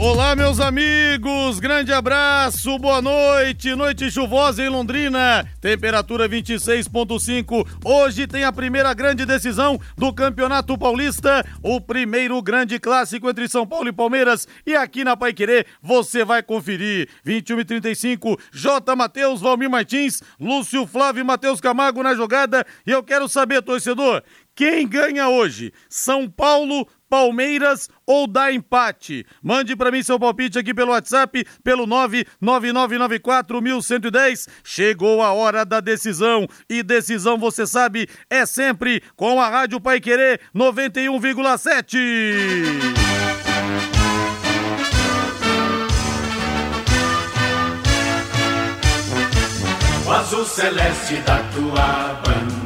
Olá, meus amigos, grande abraço, boa noite. Noite chuvosa em Londrina, temperatura 26,5. Hoje tem a primeira grande decisão do Campeonato Paulista, o primeiro grande clássico entre São Paulo e Palmeiras. E aqui na Pai Querer você vai conferir. 21 e 35, J. Matheus, Valmir Martins, Lúcio Flávio e Matheus Camargo na jogada. E eu quero saber, torcedor, quem ganha hoje? São Paulo Palmeiras ou dá empate? Mande para mim seu palpite aqui pelo WhatsApp, pelo 999941110. Chegou a hora da decisão e decisão, você sabe, é sempre com a Rádio Pai Querer 91,7. O azul celeste da tua bandeira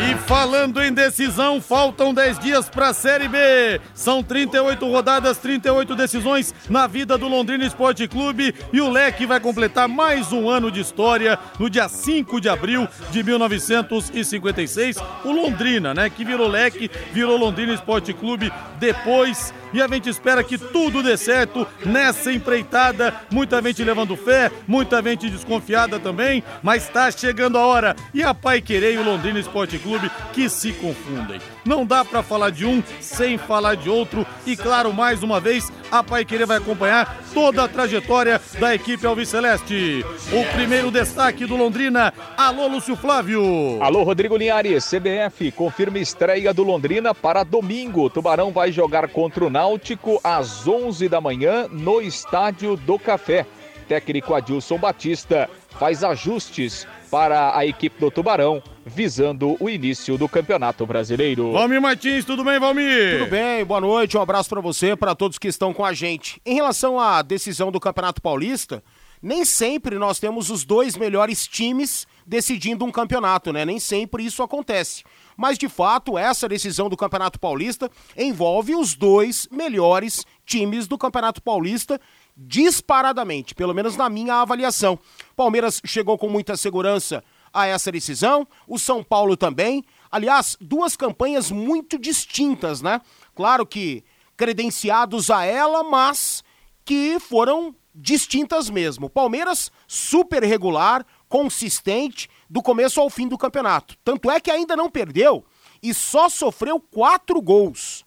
e falando em decisão, faltam 10 dias para a Série B. São 38 rodadas, 38 decisões na vida do Londrina Esporte Clube e o Leque vai completar mais um ano de história no dia 5 de abril de 1956. O Londrina, né, que virou Leque, virou Londrina Esporte Clube depois e a gente espera que tudo dê certo nessa empreitada. Muita gente levando fé, muita gente desconfiada também, mas está chegando a hora. E a Pai Querer e o Londrina Esporte Clube que se confundem. Não dá para falar de um sem falar de outro. E claro, mais uma vez, a Pai Querer vai acompanhar toda a trajetória da equipe Alves Celeste. O primeiro destaque do Londrina. Alô, Lúcio Flávio. Alô, Rodrigo Linhares. CBF confirma estreia do Londrina para domingo. Tubarão vai jogar contra o Náutico às 11 da manhã no Estádio do Café. Técnico Adilson Batista faz ajustes para a equipe do Tubarão, visando o início do Campeonato Brasileiro. Valmir Martins, tudo bem, Valmir? Tudo bem, boa noite, um abraço para você, para todos que estão com a gente. Em relação à decisão do Campeonato Paulista, nem sempre nós temos os dois melhores times decidindo um campeonato, né? Nem sempre isso acontece. Mas de fato, essa decisão do Campeonato Paulista envolve os dois melhores times do Campeonato Paulista disparadamente, pelo menos na minha avaliação. Palmeiras chegou com muita segurança a essa decisão, o São Paulo também. Aliás, duas campanhas muito distintas, né? Claro que credenciados a ela, mas que foram distintas mesmo. Palmeiras super regular, consistente do começo ao fim do campeonato. Tanto é que ainda não perdeu e só sofreu quatro gols.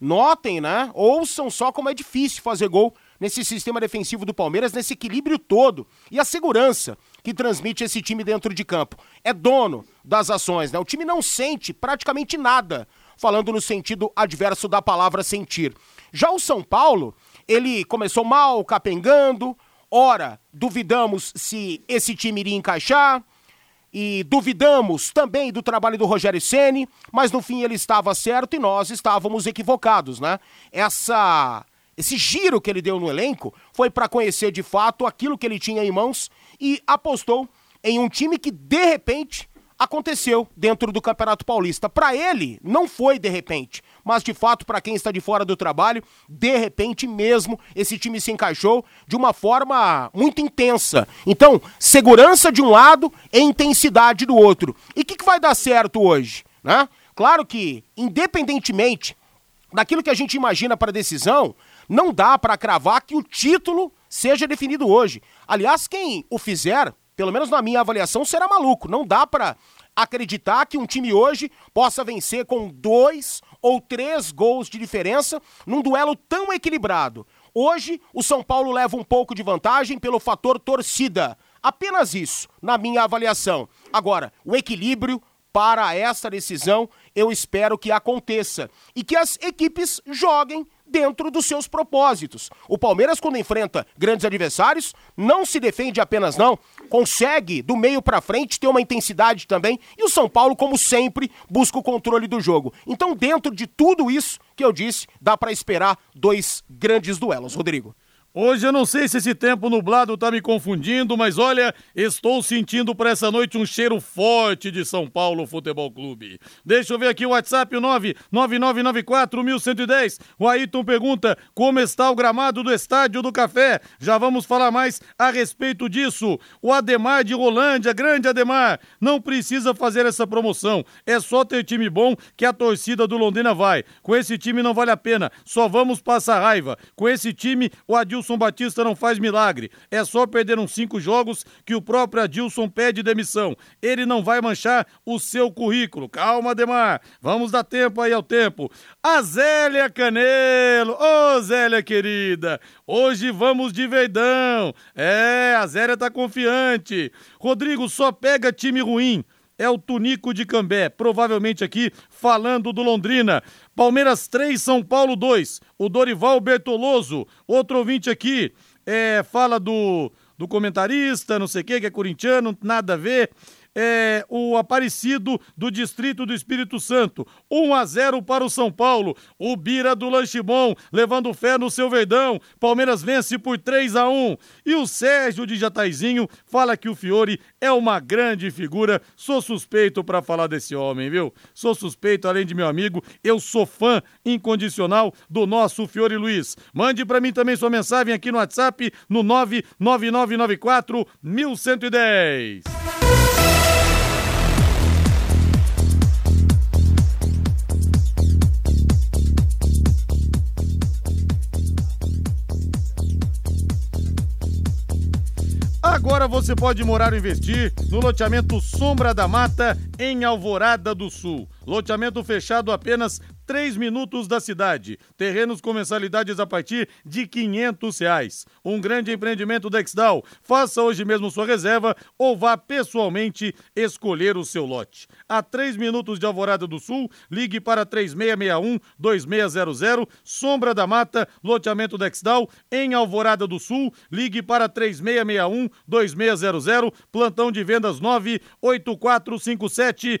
Notem, né? Ouçam só como é difícil fazer gol nesse sistema defensivo do Palmeiras, nesse equilíbrio todo e a segurança que transmite esse time dentro de campo. É dono das ações, né? O time não sente praticamente nada, falando no sentido adverso da palavra sentir. Já o São Paulo, ele começou mal, capengando, ora duvidamos se esse time iria encaixar, e duvidamos também do trabalho do Rogério Ceni, mas no fim ele estava certo e nós estávamos equivocados, né? Essa esse giro que ele deu no elenco foi para conhecer de fato aquilo que ele tinha em mãos e apostou em um time que de repente aconteceu dentro do Campeonato Paulista. Para ele, não foi de repente, mas de fato, para quem está de fora do trabalho, de repente mesmo, esse time se encaixou de uma forma muito intensa. Então, segurança de um lado e intensidade do outro. E o que, que vai dar certo hoje? Né? Claro que, independentemente daquilo que a gente imagina para decisão, não dá para cravar que o título seja definido hoje. Aliás, quem o fizer, pelo menos na minha avaliação, será maluco. Não dá para acreditar que um time hoje possa vencer com dois ou três gols de diferença num duelo tão equilibrado. Hoje, o São Paulo leva um pouco de vantagem pelo fator torcida. Apenas isso, na minha avaliação. Agora, o equilíbrio para essa decisão eu espero que aconteça e que as equipes joguem dentro dos seus propósitos. O Palmeiras, quando enfrenta grandes adversários, não se defende apenas não, consegue do meio para frente ter uma intensidade também. E o São Paulo, como sempre, busca o controle do jogo. Então, dentro de tudo isso que eu disse, dá para esperar dois grandes duelos, Rodrigo. Hoje eu não sei se esse tempo nublado tá me confundindo, mas olha, estou sentindo para essa noite um cheiro forte de São Paulo Futebol Clube. Deixa eu ver aqui o WhatsApp, o 99994-1110. O Ayrton pergunta como está o gramado do Estádio do Café. Já vamos falar mais a respeito disso. O Ademar de Rolândia, grande Ademar, não precisa fazer essa promoção. É só ter time bom que a torcida do Londrina vai. Com esse time não vale a pena, só vamos passar raiva. Com esse time, o Adilson Adilson Batista não faz milagre. É só perder uns cinco jogos que o próprio Adilson pede demissão. Ele não vai manchar o seu currículo. Calma, Demar. Vamos dar tempo aí ao tempo. A Zélia Canelo. Ô, oh, Zélia querida. Hoje vamos de Verdão. É, a Zélia tá confiante. Rodrigo, só pega time ruim é o Tunico de Cambé, provavelmente aqui falando do Londrina. Palmeiras 3, São Paulo 2. O Dorival Bertoloso, outro ouvinte aqui, é, fala do, do comentarista, não sei o que, que é corintiano, nada a ver é, o Aparecido do Distrito do Espírito Santo. 1 a 0 para o São Paulo. O Bira do Lanche Bom levando fé no seu Verdão. Palmeiras vence por 3 a 1. E o Sérgio de Jataizinho fala que o Fiore é uma grande figura. Sou suspeito para falar desse homem, viu? Sou suspeito, além de meu amigo, eu sou fã incondicional do nosso Fiore Luiz. Mande para mim também sua mensagem aqui no WhatsApp no 99994 1110. Agora você pode morar ou investir no loteamento Sombra da Mata, em Alvorada do Sul. Loteamento fechado apenas 3 minutos da cidade. Terrenos com mensalidades a partir de quinhentos reais. Um grande empreendimento da Exdal. Faça hoje mesmo sua reserva ou vá pessoalmente escolher o seu lote. A 3 minutos de Alvorada do Sul, ligue para 3661-2600. Sombra da Mata, loteamento da Exdal, em Alvorada do Sul, ligue para 3661-2600. Plantão de vendas 98457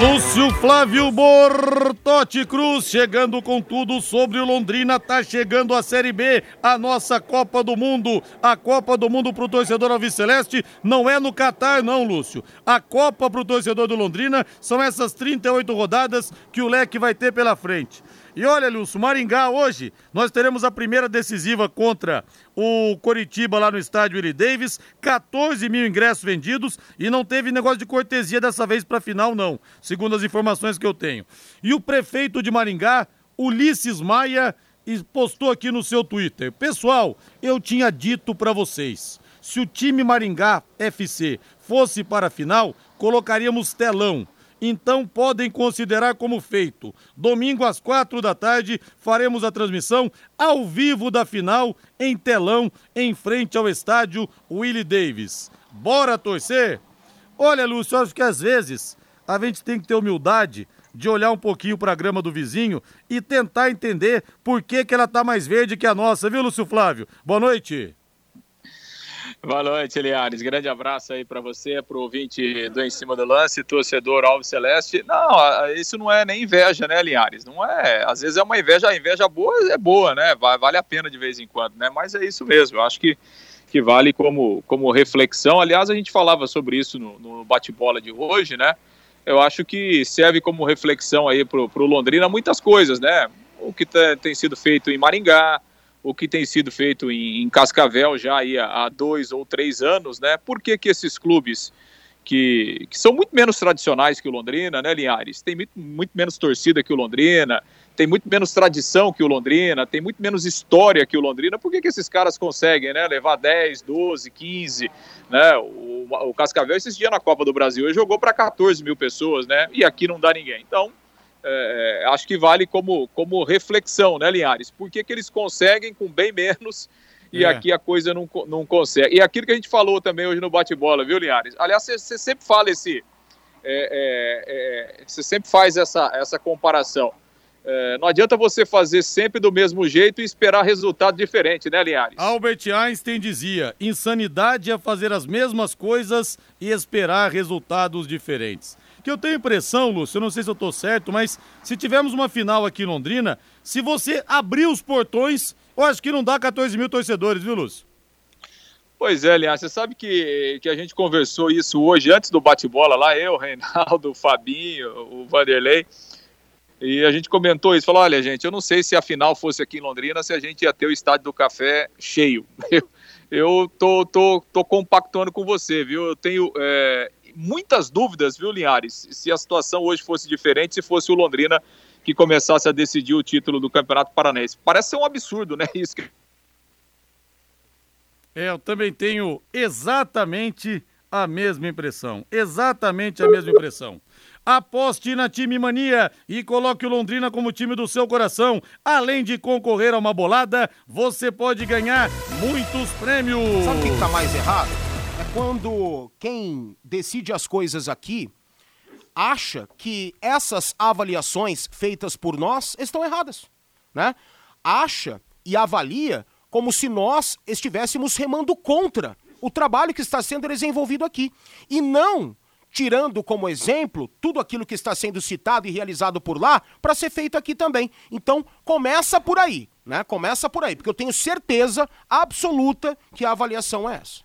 Lúcio Flávio Bortotti Cruz chegando com tudo sobre o Londrina. Tá chegando a Série B, a nossa Copa do Mundo. A Copa do Mundo pro torcedor Alves Celeste não é no Catar, não, Lúcio. A Copa pro torcedor do Londrina são essas 38 rodadas que o Leque vai ter pela frente. E olha, Lúcio, Maringá hoje nós teremos a primeira decisiva contra o Coritiba lá no estádio Willie Davis, 14 mil ingressos vendidos e não teve negócio de cortesia dessa vez para final não, segundo as informações que eu tenho. E o prefeito de Maringá, Ulisses Maia, postou aqui no seu Twitter: "Pessoal, eu tinha dito para vocês, se o time Maringá FC fosse para a final, colocaríamos telão então podem considerar como feito. Domingo às quatro da tarde faremos a transmissão ao vivo da final em telão em frente ao estádio Willie Davis. Bora torcer? Olha, Lúcio, acho que às vezes a gente tem que ter humildade de olhar um pouquinho para a grama do vizinho e tentar entender por que, que ela tá mais verde que a nossa, viu, Lúcio Flávio? Boa noite. Boa noite, Eliares. Grande abraço aí para você, para o ouvinte do Em Cima do Lance, torcedor Alves Celeste. Não, isso não é nem inveja, né, Linhares? Não é. Às vezes é uma inveja, a inveja boa é boa, né? Vale a pena de vez em quando, né? Mas é isso mesmo. Eu acho que, que vale como, como reflexão. Aliás, a gente falava sobre isso no, no bate-bola de hoje, né? Eu acho que serve como reflexão aí para o Londrina muitas coisas, né? O que tem sido feito em Maringá, o que tem sido feito em, em Cascavel já há dois ou três anos, né? Por que, que esses clubes que, que, são muito menos tradicionais que o Londrina, né, Linhares? Tem muito, muito, menos torcida que o Londrina, tem muito menos tradição que o Londrina, tem muito menos história que o Londrina. Por que, que esses caras conseguem, né? Levar 10, 12, 15, né? O, o Cascavel esses dias na Copa do Brasil jogou para 14 mil pessoas, né? E aqui não dá ninguém. Então, é, é, acho que vale como, como reflexão, né, Linhares? Por que, que eles conseguem com bem menos e é. aqui a coisa não, não consegue? E aquilo que a gente falou também hoje no bate-bola, viu, Linhares? Aliás, você sempre fala esse. É, é, é, você sempre faz essa, essa comparação. Não adianta você fazer sempre do mesmo jeito e esperar resultado diferente, né, Linhares? Albert Einstein dizia: insanidade é fazer as mesmas coisas e esperar resultados diferentes que eu tenho impressão, Lúcio, eu não sei se eu estou certo, mas se tivermos uma final aqui em Londrina, se você abrir os portões, eu acho que não dá 14 mil torcedores, viu, Lúcio? Pois é, Lian, você sabe que, que a gente conversou isso hoje, antes do bate-bola lá, eu, o Reinaldo, o Fabinho, o Vanderlei, e a gente comentou isso, falou, olha, gente, eu não sei se a final fosse aqui em Londrina, se a gente ia ter o Estádio do Café cheio. Eu, eu tô, tô, tô compactuando com você, viu? Eu tenho é, muitas dúvidas, viu, Linhares? Se a situação hoje fosse diferente, se fosse o Londrina que começasse a decidir o título do Campeonato Paranense. Parece ser um absurdo, né? Isso que... É, eu também tenho exatamente a mesma impressão. Exatamente a mesma impressão. Aposte na Time Mania e coloque o Londrina como time do seu coração. Além de concorrer a uma bolada, você pode ganhar muitos prêmios. Sabe o que está mais errado? quando quem decide as coisas aqui acha que essas avaliações feitas por nós estão erradas, né? Acha e avalia como se nós estivéssemos remando contra o trabalho que está sendo desenvolvido aqui e não tirando como exemplo tudo aquilo que está sendo citado e realizado por lá para ser feito aqui também. Então, começa por aí, né? Começa por aí, porque eu tenho certeza absoluta que a avaliação é essa.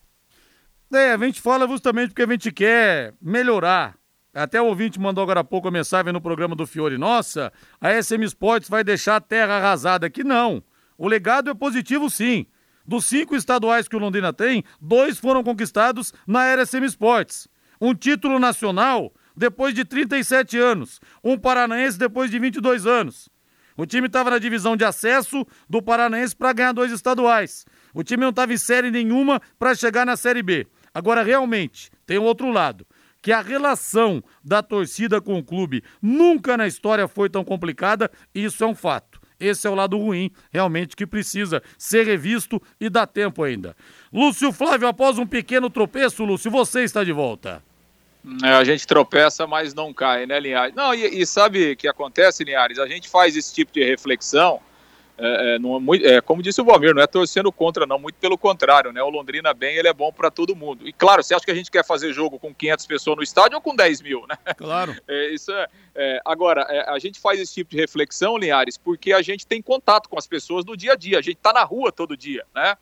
É, a gente fala justamente porque a gente quer melhorar. Até o ouvinte mandou agora há pouco a mensagem no programa do Fiore. Nossa, a SM Sports vai deixar a terra arrasada aqui. Não. O legado é positivo, sim. Dos cinco estaduais que o Londrina tem, dois foram conquistados na era SM Sports. Um título nacional depois de 37 anos. Um paranaense depois de 22 anos. O time estava na divisão de acesso do Paranaense para ganhar dois estaduais. O time não estava em série nenhuma para chegar na Série B. Agora, realmente, tem o outro lado. Que a relação da torcida com o clube nunca na história foi tão complicada, isso é um fato. Esse é o lado ruim, realmente, que precisa ser revisto e dá tempo ainda. Lúcio Flávio, após um pequeno tropeço, Lúcio, você está de volta. É, a gente tropeça, mas não cai, né, Linhares? Não, e, e sabe o que acontece, Linhares? A gente faz esse tipo de reflexão é, é, não, é, como disse o Valmir, não é torcendo contra, não, muito pelo contrário, né? O Londrina bem, ele é bom para todo mundo. E claro, você acha que a gente quer fazer jogo com 500 pessoas no estádio ou com 10 mil, né? Claro. É, isso é, é agora, é, a gente faz esse tipo de reflexão, Linhares, porque a gente tem contato com as pessoas no dia a dia, a gente está na rua todo dia, né?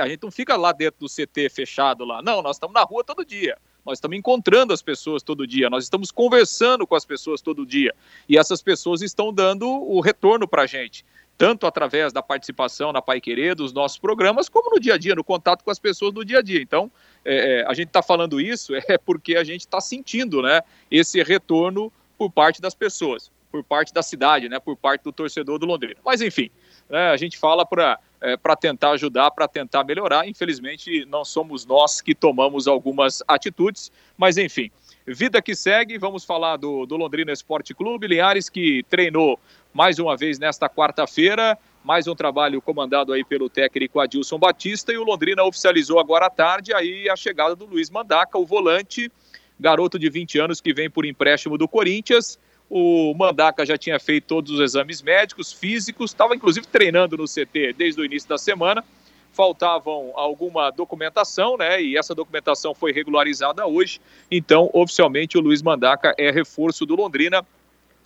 A gente não fica lá dentro do CT fechado lá, não, nós estamos na rua todo dia. Nós estamos encontrando as pessoas todo dia, nós estamos conversando com as pessoas todo dia. E essas pessoas estão dando o retorno para a gente tanto através da participação na Pai Querer, dos nossos programas, como no dia a dia, no contato com as pessoas do dia a dia. Então, é, é a gente está falando isso é porque a gente está sentindo né, esse retorno por parte das pessoas, por parte da cidade, né, por parte do torcedor do Londrina. Mas, enfim, né, a gente fala para é, tentar ajudar, para tentar melhorar. Infelizmente, não somos nós que tomamos algumas atitudes, mas, enfim. Vida que segue, vamos falar do, do Londrina Esporte Clube, Linhares que treinou mais uma vez nesta quarta-feira. Mais um trabalho comandado aí pelo técnico Adilson Batista e o Londrina oficializou agora à tarde aí a chegada do Luiz Mandaca, o volante, garoto de 20 anos que vem por empréstimo do Corinthians. O Mandaca já tinha feito todos os exames médicos, físicos, estava inclusive treinando no CT desde o início da semana. Faltavam alguma documentação, né? E essa documentação foi regularizada hoje. Então, oficialmente, o Luiz Mandaca é reforço do Londrina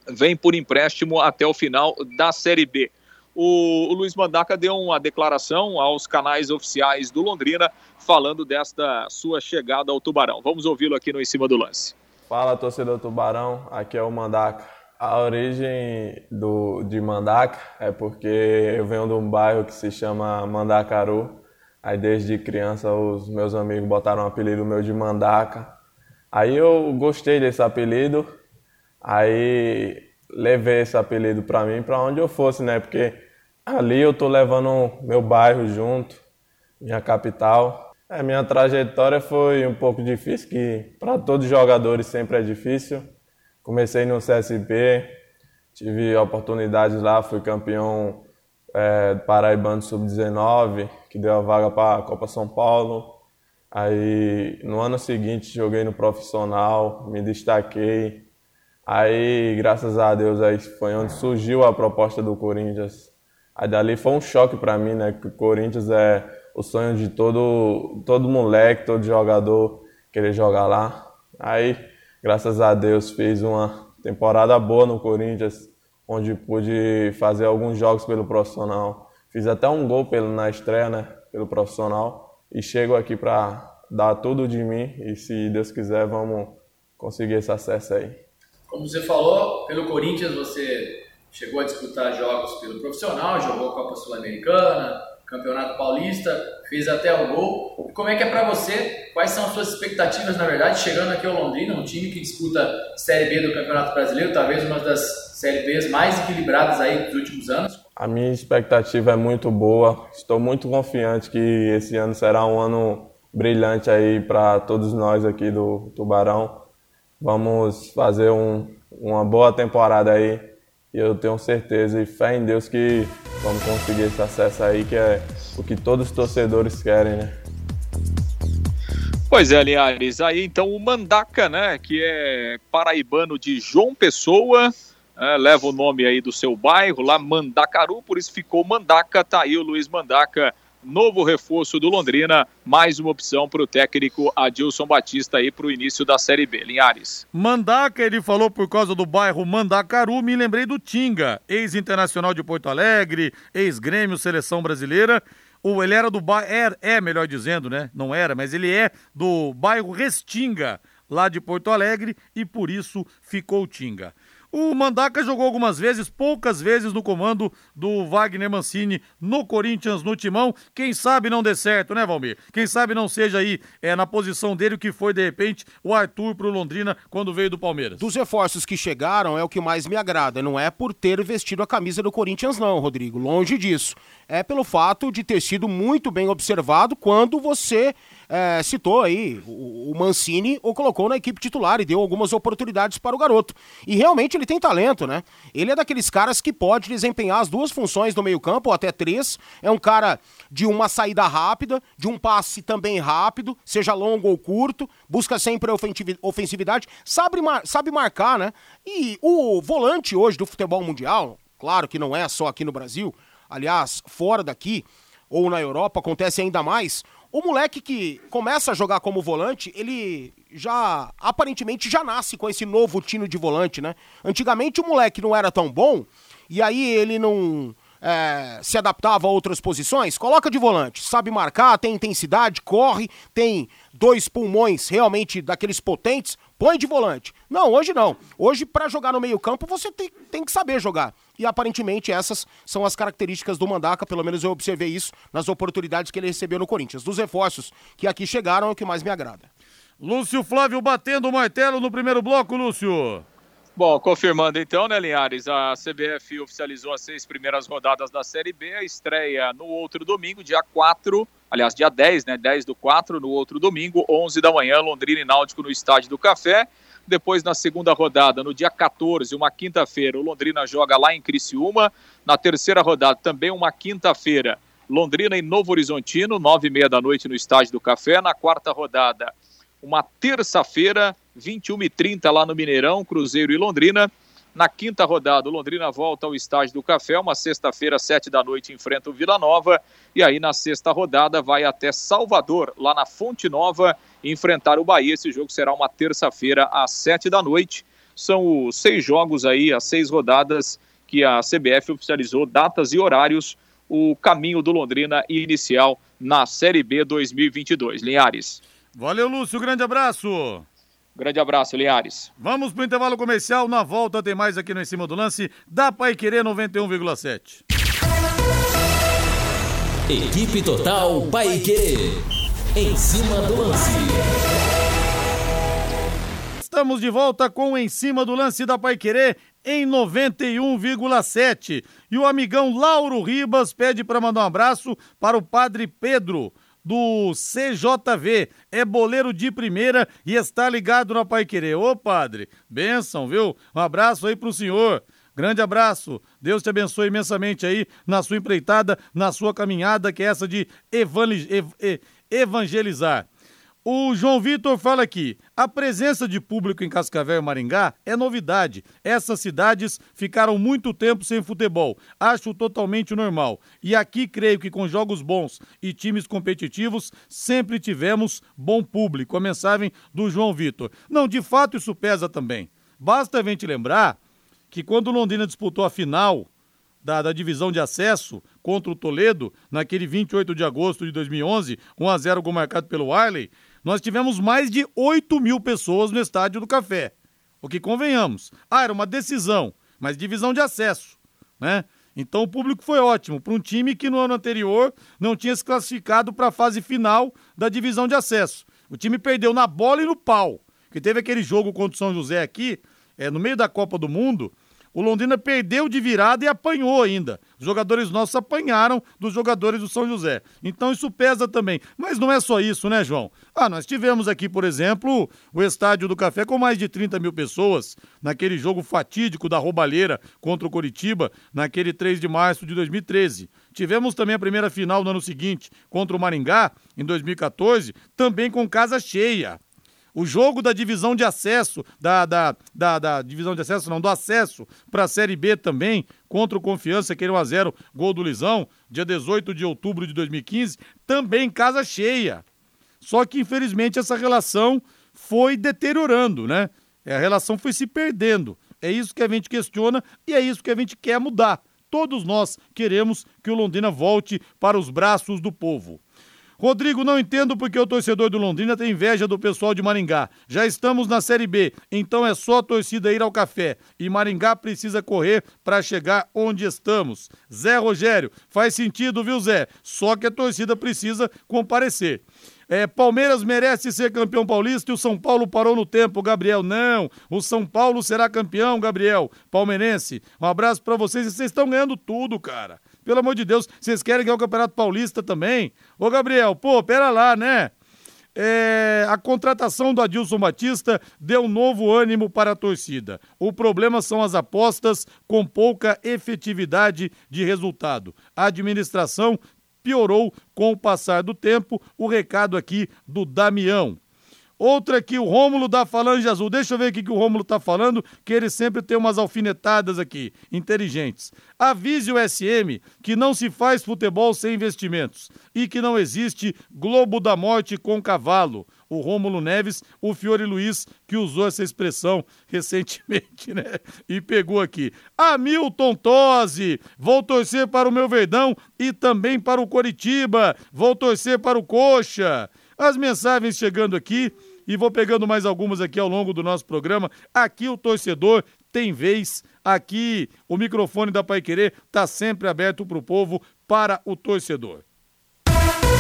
vem por empréstimo até o final da Série B. O, o, Luiz Mandaca deu uma declaração aos canais oficiais do Londrina falando desta sua chegada ao Tubarão. Vamos ouvi-lo aqui no Em Cima do Lance. Fala, torcedor Tubarão, aqui é o Mandaca. A origem do, de Mandaca é porque eu venho de um bairro que se chama Mandacaru. Aí desde criança os meus amigos botaram um apelido meu de Mandaca. Aí eu gostei desse apelido Aí levei esse apelido para mim para onde eu fosse, né? Porque ali eu tô levando meu bairro junto, minha capital. É, minha trajetória foi um pouco difícil, que para todos os jogadores sempre é difícil. Comecei no CSB, tive oportunidades lá, fui campeão é, Paraibano Sub-19, que deu a vaga para a Copa São Paulo. Aí no ano seguinte joguei no profissional, me destaquei. Aí, graças a Deus, aí foi onde surgiu a proposta do Corinthians. Aí dali foi um choque para mim, né? Que o Corinthians é o sonho de todo todo moleque, todo jogador querer jogar lá. Aí, graças a Deus, fiz uma temporada boa no Corinthians, onde pude fazer alguns jogos pelo profissional. Fiz até um gol pelo, na estreia, né? Pelo profissional e chego aqui para dar tudo de mim e se Deus quiser vamos conseguir esse acesso aí. Como você falou, pelo Corinthians você chegou a disputar jogos pelo profissional, jogou Copa Sul-Americana, Campeonato Paulista, fez até o gol. Como é que é para você? Quais são as suas expectativas, na verdade, chegando aqui ao Londrina, um time que disputa Série B do Campeonato Brasileiro, talvez uma das Série Bs mais equilibradas aí dos últimos anos? A minha expectativa é muito boa. Estou muito confiante que esse ano será um ano brilhante aí para todos nós aqui do Tubarão. Vamos fazer um, uma boa temporada aí e eu tenho certeza e fé em Deus que vamos conseguir esse acesso aí, que é o que todos os torcedores querem, né? Pois é, Linhares, aí então o Mandaca, né, que é paraibano de João Pessoa, é, leva o nome aí do seu bairro, lá Mandacaru, por isso ficou Mandaca, tá aí o Luiz Mandaca, novo reforço do Londrina, mais uma opção para o técnico Adilson Batista aí para o início da Série B. Linhares. Mandaca, ele falou por causa do bairro Mandacaru, me lembrei do Tinga, ex-internacional de Porto Alegre, ex-grêmio, seleção brasileira. Ou ele era do bairro, é, é melhor dizendo, né? Não era, mas ele é do bairro Restinga, lá de Porto Alegre, e por isso ficou Tinga. O Mandaca jogou algumas vezes, poucas vezes no comando do Wagner Mancini no Corinthians, no Timão. Quem sabe não dê certo, né, Valmir? Quem sabe não seja aí é, na posição dele o que foi, de repente, o Arthur pro Londrina quando veio do Palmeiras. Dos reforços que chegaram, é o que mais me agrada. Não é por ter vestido a camisa do Corinthians, não, Rodrigo. Longe disso. É pelo fato de ter sido muito bem observado quando você é, citou aí, o, o Mancini o colocou na equipe titular e deu algumas oportunidades para o garoto. E realmente ele tem talento, né? Ele é daqueles caras que pode desempenhar as duas funções no meio-campo, ou até três. É um cara de uma saída rápida, de um passe também rápido, seja longo ou curto, busca sempre ofensividade, sabe, mar sabe marcar, né? E o volante hoje do futebol mundial, claro que não é só aqui no Brasil, aliás, fora daqui ou na Europa acontece ainda mais. O moleque que começa a jogar como volante, ele já aparentemente já nasce com esse novo tino de volante, né? Antigamente o moleque não era tão bom e aí ele não é, se adaptava a outras posições, coloca de volante, sabe marcar, tem intensidade, corre, tem dois pulmões realmente daqueles potentes, põe de volante. Não, hoje não. Hoje, para jogar no meio-campo, você tem, tem que saber jogar. E aparentemente essas são as características do Mandaca, pelo menos eu observei isso nas oportunidades que ele recebeu no Corinthians. Dos reforços que aqui chegaram é o que mais me agrada. Lúcio Flávio batendo o martelo no primeiro bloco, Lúcio. Bom, confirmando então, né, Linhares? A CBF oficializou as seis primeiras rodadas da Série B. A estreia no outro domingo, dia 4, aliás, dia 10, né? 10 do 4, no outro domingo, 11 da manhã, Londrina e Náutico no Estádio do Café. Depois, na segunda rodada, no dia 14, uma quinta-feira, o Londrina joga lá em Criciúma. Na terceira rodada, também uma quinta-feira, Londrina e Novo Horizontino, nove e meia da noite no Estádio do Café. Na quarta rodada, uma terça-feira, 21h30 lá no Mineirão, Cruzeiro e Londrina. Na quinta rodada, o Londrina volta ao Estádio do Café, uma sexta-feira, sete da noite, enfrenta o Vila Nova. E aí, na sexta rodada, vai até Salvador, lá na Fonte Nova, enfrentar o Bahia. Esse jogo será uma terça-feira, às sete da noite. São os seis jogos aí, as seis rodadas que a CBF oficializou, datas e horários, o caminho do Londrina inicial na Série B 2022. Linhares. Valeu, Lúcio. Grande abraço. Grande abraço, Linhares. Vamos para o intervalo comercial. Na volta tem mais aqui no Em Cima do Lance da Pai Querer 91,7. Equipe Total Pai Querer. Em cima do lance. Estamos de volta com Em Cima do Lance da Pai Querer em 91,7. E o amigão Lauro Ribas pede para mandar um abraço para o Padre Pedro do CJV, é boleiro de primeira e está ligado na Pai Querer. Ô, padre, benção, viu? Um abraço aí pro senhor. Grande abraço. Deus te abençoe imensamente aí na sua empreitada, na sua caminhada, que é essa de evangelizar. O João Vitor fala aqui: a presença de público em Cascavel e Maringá é novidade. Essas cidades ficaram muito tempo sem futebol. Acho totalmente normal. E aqui creio que com jogos bons e times competitivos sempre tivemos bom público. A mensagem do João Vitor. Não, de fato isso pesa também. Basta a gente lembrar que quando Londrina disputou a final da, da, divisão de acesso contra o Toledo, naquele 28 de agosto de 2011, 1 a 0 gol marcado pelo Arley, nós tivemos mais de 8 mil pessoas no Estádio do Café. O que convenhamos. Ah, era uma decisão, mas divisão de acesso, né? Então o público foi ótimo para um time que no ano anterior não tinha se classificado para a fase final da divisão de acesso. O time perdeu na bola e no pau. Que teve aquele jogo contra o São José aqui, é, no meio da Copa do Mundo, o Londrina perdeu de virada e apanhou ainda. Os jogadores nossos apanharam dos jogadores do São José. Então isso pesa também. Mas não é só isso, né, João? Ah, nós tivemos aqui, por exemplo, o Estádio do Café com mais de 30 mil pessoas, naquele jogo fatídico da roubalheira contra o Coritiba, naquele 3 de março de 2013. Tivemos também a primeira final no ano seguinte contra o Maringá, em 2014, também com casa cheia. O jogo da divisão de acesso, da, da, da, da divisão de acesso, não, do acesso para a Série B também, contra o Confiança, aquele 1x0, gol do Lisão, dia 18 de outubro de 2015, também casa cheia. Só que, infelizmente, essa relação foi deteriorando, né? A relação foi se perdendo. É isso que a gente questiona e é isso que a gente quer mudar. Todos nós queremos que o Londrina volte para os braços do povo. Rodrigo, não entendo porque o torcedor do Londrina tem inveja do pessoal de Maringá. Já estamos na Série B, então é só a torcida ir ao café. E Maringá precisa correr para chegar onde estamos. Zé Rogério, faz sentido, viu, Zé? Só que a torcida precisa comparecer. É, Palmeiras merece ser campeão paulista e o São Paulo parou no tempo, Gabriel. Não, o São Paulo será campeão, Gabriel. Palmeirense, um abraço para vocês. Vocês estão ganhando tudo, cara. Pelo amor de Deus, vocês querem ganhar o Campeonato Paulista também? Ô, Gabriel, pô, pera lá, né? É, a contratação do Adilson Batista deu novo ânimo para a torcida. O problema são as apostas com pouca efetividade de resultado. A administração piorou com o passar do tempo. O recado aqui do Damião. Outra aqui, o Rômulo da Falange Azul. Deixa eu ver o que o Rômulo tá falando, que ele sempre tem umas alfinetadas aqui, inteligentes. Avise o SM que não se faz futebol sem investimentos e que não existe Globo da Morte com cavalo. O Rômulo Neves, o Fiore Luiz, que usou essa expressão recentemente, né? E pegou aqui. Hamilton Tosi, vou torcer para o meu Verdão e também para o Coritiba. Vou torcer para o Coxa. As mensagens chegando aqui e vou pegando mais algumas aqui ao longo do nosso programa. Aqui o torcedor tem vez, aqui o microfone da Pai Querer está sempre aberto para o povo, para o torcedor.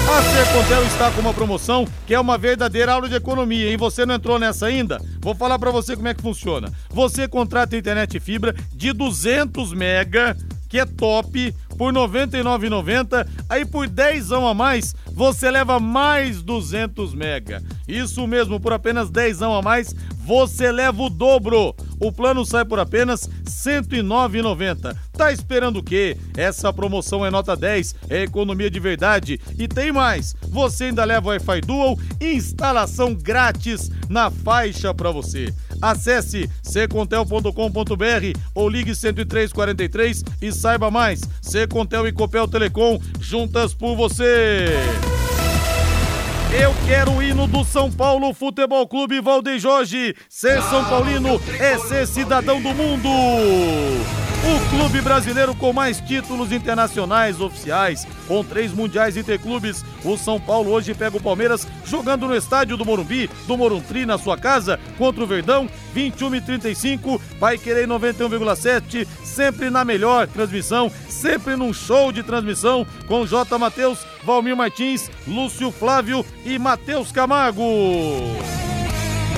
A Sercontel está com uma promoção que é uma verdadeira aula de economia, hein? Você não entrou nessa ainda? Vou falar para você como é que funciona. Você contrata internet fibra de 200 mega, que é top, por R$ 99,90. Aí por 10 a mais, você leva mais 200 mega. Isso mesmo, por apenas 10 a mais, você leva o dobro. O plano sai por apenas R$ 109,90. Tá esperando o quê? Essa promoção é nota 10, é economia de verdade. E tem mais, você ainda leva Wi-Fi Dual instalação grátis na faixa para você. Acesse secontel.com.br ou ligue 10343 e saiba mais. Secontel e Copel Telecom, juntas por você. Eu quero o hino do São Paulo Futebol Clube Valdeir Jorge. Ser São Paulino é ser cidadão do mundo. O clube brasileiro com mais títulos internacionais oficiais, com três mundiais interclubes. O São Paulo hoje pega o Palmeiras jogando no estádio do Morumbi, do Moruntri, na sua casa, contra o Verdão, 21 e 35. Vai querer 91,7, sempre na melhor transmissão, sempre num show de transmissão, com J. Matheus, Valmir Martins, Lúcio Flávio e Matheus Camargo.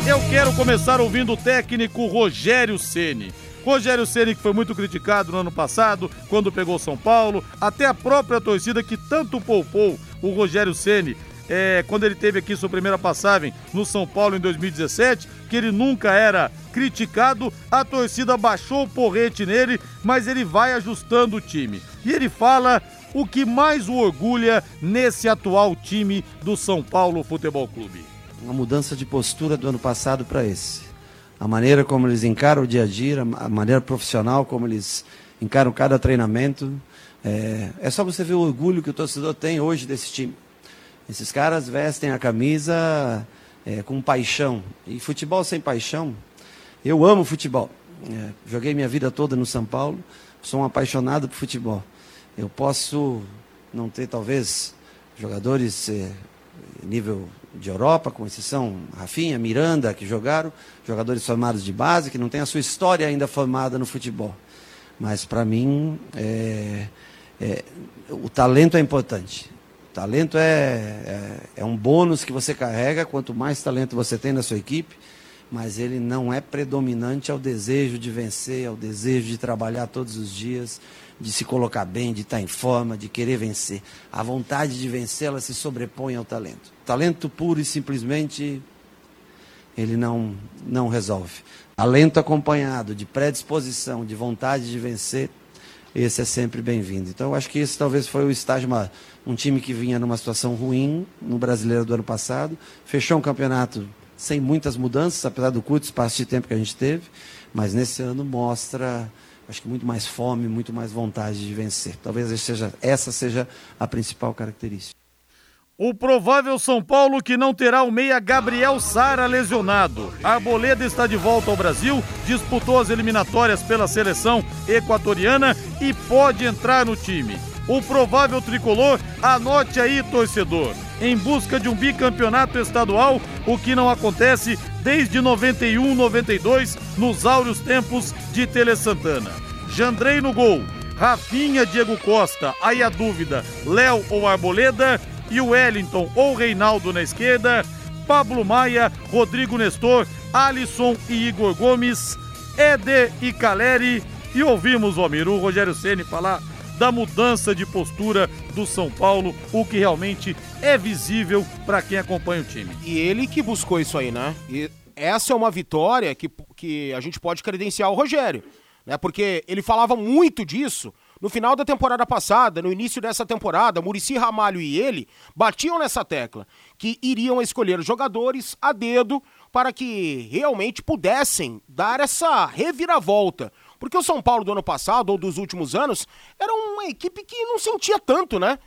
Eu quero começar ouvindo o técnico Rogério Ceni. Rogério Ceni que foi muito criticado no ano passado, quando pegou São Paulo, até a própria torcida que tanto poupou o Rogério Ceni é, quando ele teve aqui sua primeira passagem no São Paulo em 2017, que ele nunca era criticado, a torcida baixou o porrete nele, mas ele vai ajustando o time. E ele fala o que mais o orgulha nesse atual time do São Paulo Futebol Clube. Uma mudança de postura do ano passado para esse. A maneira como eles encaram o dia a dia, a maneira profissional como eles encaram cada treinamento. É, é só você ver o orgulho que o torcedor tem hoje desse time. Esses caras vestem a camisa é, com paixão. E futebol sem paixão, eu amo futebol. É, joguei minha vida toda no São Paulo, sou um apaixonado por futebol. Eu posso não ter, talvez, jogadores é, nível de Europa, com exceção Rafinha, Miranda, que jogaram, jogadores formados de base, que não tem a sua história ainda formada no futebol. Mas para mim, é, é, o talento é importante. O talento é, é, é um bônus que você carrega, quanto mais talento você tem na sua equipe, mas ele não é predominante ao desejo de vencer, ao desejo de trabalhar todos os dias, de se colocar bem, de estar em forma, de querer vencer. A vontade de vencer, ela se sobrepõe ao talento. Talento puro e simplesmente ele não não resolve. Talento acompanhado de predisposição, de vontade de vencer, esse é sempre bem-vindo. Então, eu acho que esse talvez foi o estágio, uma, um time que vinha numa situação ruim no Brasileiro do ano passado, fechou um campeonato sem muitas mudanças, apesar do curto espaço de tempo que a gente teve, mas nesse ano mostra acho que muito mais fome, muito mais vontade de vencer. Talvez seja, essa seja a principal característica. O provável São Paulo que não terá o meia Gabriel Sara lesionado. Arboleda está de volta ao Brasil, disputou as eliminatórias pela seleção equatoriana e pode entrar no time. O provável tricolor, anote aí, torcedor, em busca de um bicampeonato estadual, o que não acontece desde 91, 92, nos áureos tempos de Tele Santana. Jandrei no gol, Rafinha, Diego Costa, aí a dúvida, Léo ou Arboleda, e o Wellington ou Reinaldo na esquerda, Pablo Maia, Rodrigo Nestor, Alisson e Igor Gomes, Eder e Caleri. E ouvimos o Amiru Rogério Ceni falar da mudança de postura do São Paulo, o que realmente é visível para quem acompanha o time. E ele que buscou isso aí, né? E essa é uma vitória que, que a gente pode credenciar ao Rogério, né? Porque ele falava muito disso no final da temporada passada, no início dessa temporada, Murici Ramalho e ele batiam nessa tecla que iriam escolher jogadores a dedo para que realmente pudessem dar essa reviravolta. Porque o São Paulo do ano passado ou dos últimos anos era uma equipe que não sentia tanto, né?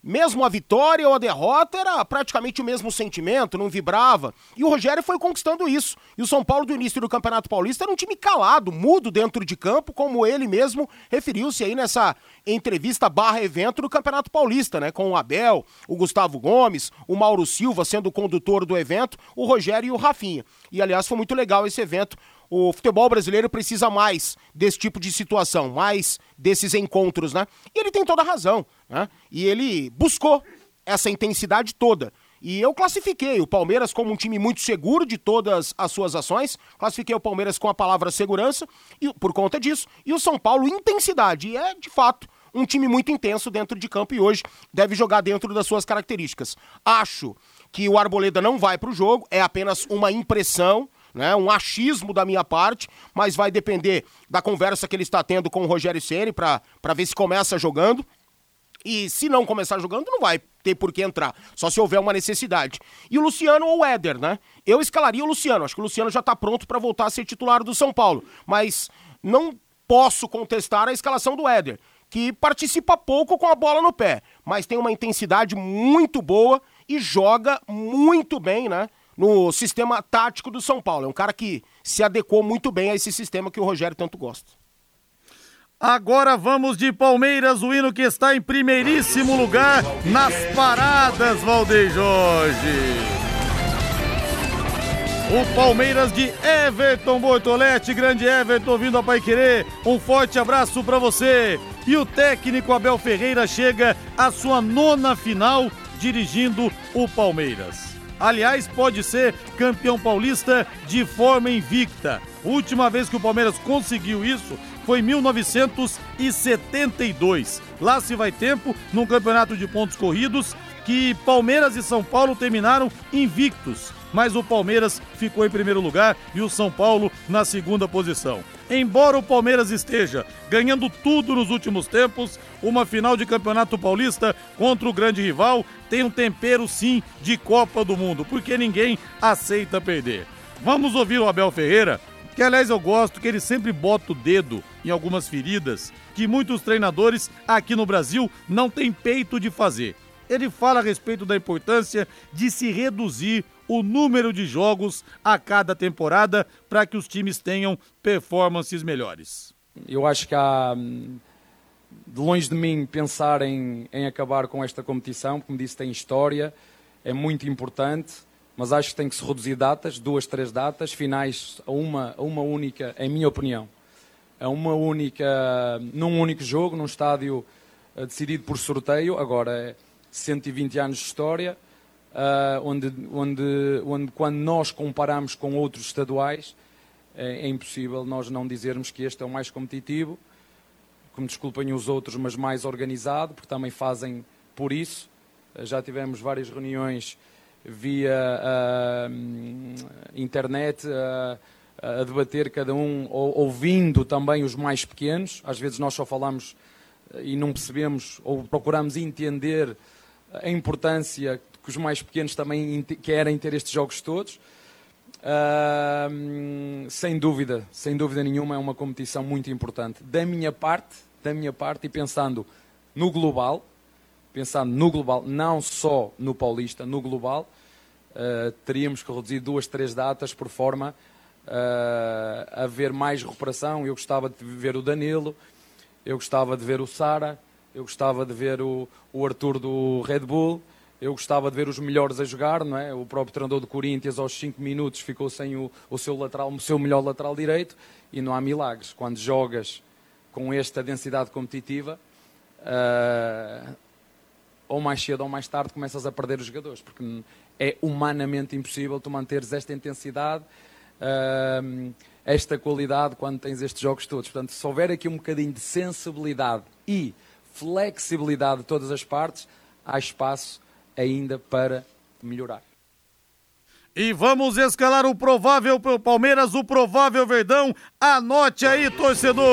Mesmo a vitória ou a derrota era praticamente o mesmo sentimento, não vibrava. E o Rogério foi conquistando isso. E o São Paulo do início do Campeonato Paulista era um time calado, mudo dentro de campo, como ele mesmo referiu-se aí nessa entrevista barra evento do Campeonato Paulista, né? Com o Abel, o Gustavo Gomes, o Mauro Silva sendo o condutor do evento, o Rogério e o Rafinha. E aliás, foi muito legal esse evento o futebol brasileiro precisa mais desse tipo de situação, mais desses encontros, né? E ele tem toda a razão, né? E ele buscou essa intensidade toda. E eu classifiquei o Palmeiras como um time muito seguro de todas as suas ações. Classifiquei o Palmeiras com a palavra segurança e por conta disso. E o São Paulo intensidade. E é de fato um time muito intenso dentro de campo e hoje deve jogar dentro das suas características. Acho que o Arboleda não vai para o jogo, é apenas uma impressão né? Um achismo da minha parte, mas vai depender da conversa que ele está tendo com o Rogério Ceni para ver se começa jogando. E se não começar jogando, não vai ter por que entrar, só se houver uma necessidade. E o Luciano ou o Éder, né? Eu escalaria o Luciano, acho que o Luciano já está pronto para voltar a ser titular do São Paulo, mas não posso contestar a escalação do Éder, que participa pouco com a bola no pé, mas tem uma intensidade muito boa e joga muito bem, né? No sistema tático do São Paulo. É um cara que se adequou muito bem a esse sistema que o Rogério tanto gosta. Agora vamos de Palmeiras, o hino que está em primeiríssimo lugar nas paradas, Valdeir Jorge. O Palmeiras de Everton Bortoletti, grande Everton vindo a Pai Querer. Um forte abraço para você. E o técnico Abel Ferreira chega à sua nona final dirigindo o Palmeiras. Aliás, pode ser campeão paulista de forma invicta. Última vez que o Palmeiras conseguiu isso foi em 1972. Lá se vai tempo, num campeonato de pontos corridos, que Palmeiras e São Paulo terminaram invictos. Mas o Palmeiras ficou em primeiro lugar e o São Paulo na segunda posição. Embora o Palmeiras esteja ganhando tudo nos últimos tempos, uma final de Campeonato Paulista contra o grande rival tem um tempero sim de Copa do Mundo, porque ninguém aceita perder. Vamos ouvir o Abel Ferreira, que aliás eu gosto que ele sempre bota o dedo em algumas feridas que muitos treinadores aqui no Brasil não têm peito de fazer. Ele fala a respeito da importância de se reduzir o número de jogos a cada temporada para que os times tenham performances melhores. Eu acho que há, de longe de mim, pensar em, em acabar com esta competição, como disse, tem história, é muito importante, mas acho que tem que se reduzir datas, duas, três datas, finais a uma, a uma única, em minha opinião. A uma única, num único jogo, num estádio uh, decidido por sorteio, agora é 120 anos de história, uh, onde, onde, onde quando nós comparamos com outros estaduais, é, é, impossível nós não dizermos que este é o mais competitivo, como desculpem os outros, mas mais organizado, porque também fazem por isso. Uh, já tivemos várias reuniões via uh, internet a debater cada um, ouvindo também os mais pequenos. Às vezes nós só falamos e não percebemos ou procuramos entender a importância que os mais pequenos também querem ter estes jogos todos. Uh, sem dúvida, sem dúvida nenhuma, é uma competição muito importante. Da minha parte, da minha parte, e pensando no global, pensando no global, não só no Paulista, no global, uh, teríamos que reduzir duas, três datas por forma uh, a haver mais recuperação. Eu gostava de ver o Danilo, eu gostava de ver o Sara, eu gostava de ver o, o Arthur do Red Bull, eu gostava de ver os melhores a jogar, não é? O próprio treinador do Corinthians aos 5 minutos ficou sem o, o, seu lateral, o seu melhor lateral direito e não há milagres. Quando jogas com esta densidade competitiva, uh, ou mais cedo ou mais tarde começas a perder os jogadores, porque é humanamente impossível tu manteres esta intensidade, uh, esta qualidade quando tens estes jogos todos. Portanto, se houver aqui um bocadinho de sensibilidade e flexibilidade de todas as partes, há espaço ainda para melhorar. E vamos escalar o provável Palmeiras, o provável Verdão. Anote aí, torcedor!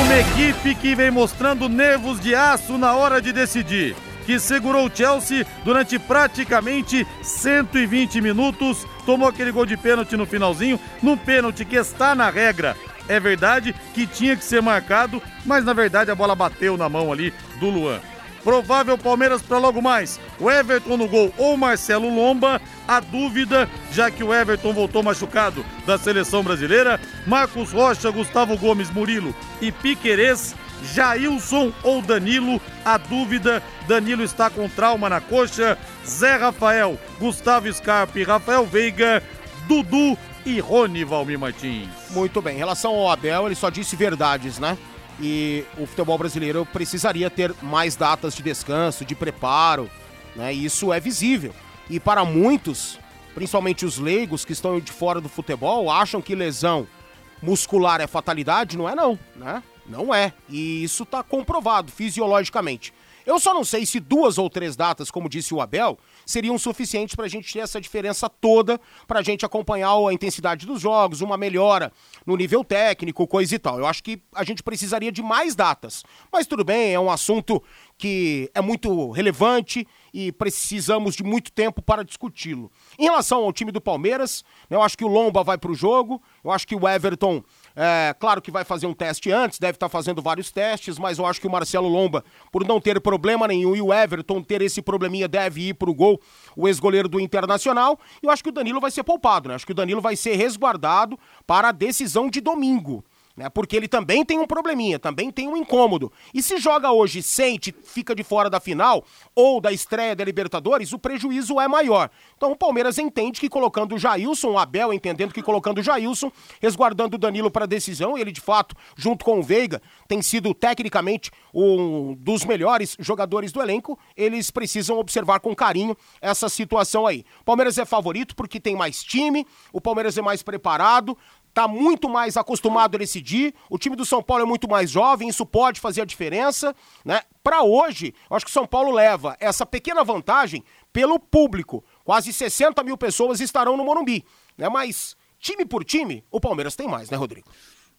Uma equipe que vem mostrando nervos de aço na hora de decidir. Que segurou o Chelsea durante praticamente 120 minutos. Tomou aquele gol de pênalti no finalzinho. Num pênalti que está na regra é verdade que tinha que ser marcado, mas na verdade a bola bateu na mão ali do Luan. Provável Palmeiras para logo mais. O Everton no gol ou Marcelo Lomba. A dúvida, já que o Everton voltou machucado da seleção brasileira. Marcos Rocha, Gustavo Gomes, Murilo e Piquerez. Jailson ou Danilo. A dúvida, Danilo está com trauma na coxa. Zé Rafael, Gustavo Scarpe, Rafael Veiga, Dudu e Rony Valmir Martins. Muito bem. Em relação ao Abel, ele só disse verdades, né? E o futebol brasileiro precisaria ter mais datas de descanso, de preparo, né? E isso é visível. E para muitos, principalmente os leigos que estão de fora do futebol, acham que lesão muscular é fatalidade, não é não, né? Não é. E isso está comprovado fisiologicamente. Eu só não sei se duas ou três datas, como disse o Abel, seriam suficientes para a gente ter essa diferença toda, para a gente acompanhar a intensidade dos jogos, uma melhora no nível técnico, coisa e tal. Eu acho que a gente precisaria de mais datas. Mas tudo bem, é um assunto que é muito relevante e precisamos de muito tempo para discuti-lo. Em relação ao time do Palmeiras, eu acho que o Lomba vai para o jogo, eu acho que o Everton é, claro que vai fazer um teste antes, deve estar fazendo vários testes, mas eu acho que o Marcelo Lomba, por não ter problema nenhum, e o Everton ter esse probleminha, deve ir pro gol, o ex-goleiro do Internacional. Eu acho que o Danilo vai ser poupado, né? Acho que o Danilo vai ser resguardado para a decisão de domingo né? Porque ele também tem um probleminha, também tem um incômodo. E se joga hoje, sente, fica de fora da final ou da estreia da Libertadores, o prejuízo é maior. Então o Palmeiras entende que colocando o Jailson, o Abel entendendo que colocando o Jailson, resguardando o Danilo para a decisão, ele de fato, junto com o Veiga, tem sido tecnicamente um dos melhores jogadores do elenco, eles precisam observar com carinho essa situação aí. O Palmeiras é favorito porque tem mais time, o Palmeiras é mais preparado, está muito mais acostumado a decidir. O time do São Paulo é muito mais jovem, isso pode fazer a diferença, né? Para hoje, acho que o São Paulo leva essa pequena vantagem pelo público. Quase 60 mil pessoas estarão no Morumbi, né? Mas time por time, o Palmeiras tem mais, né, Rodrigo?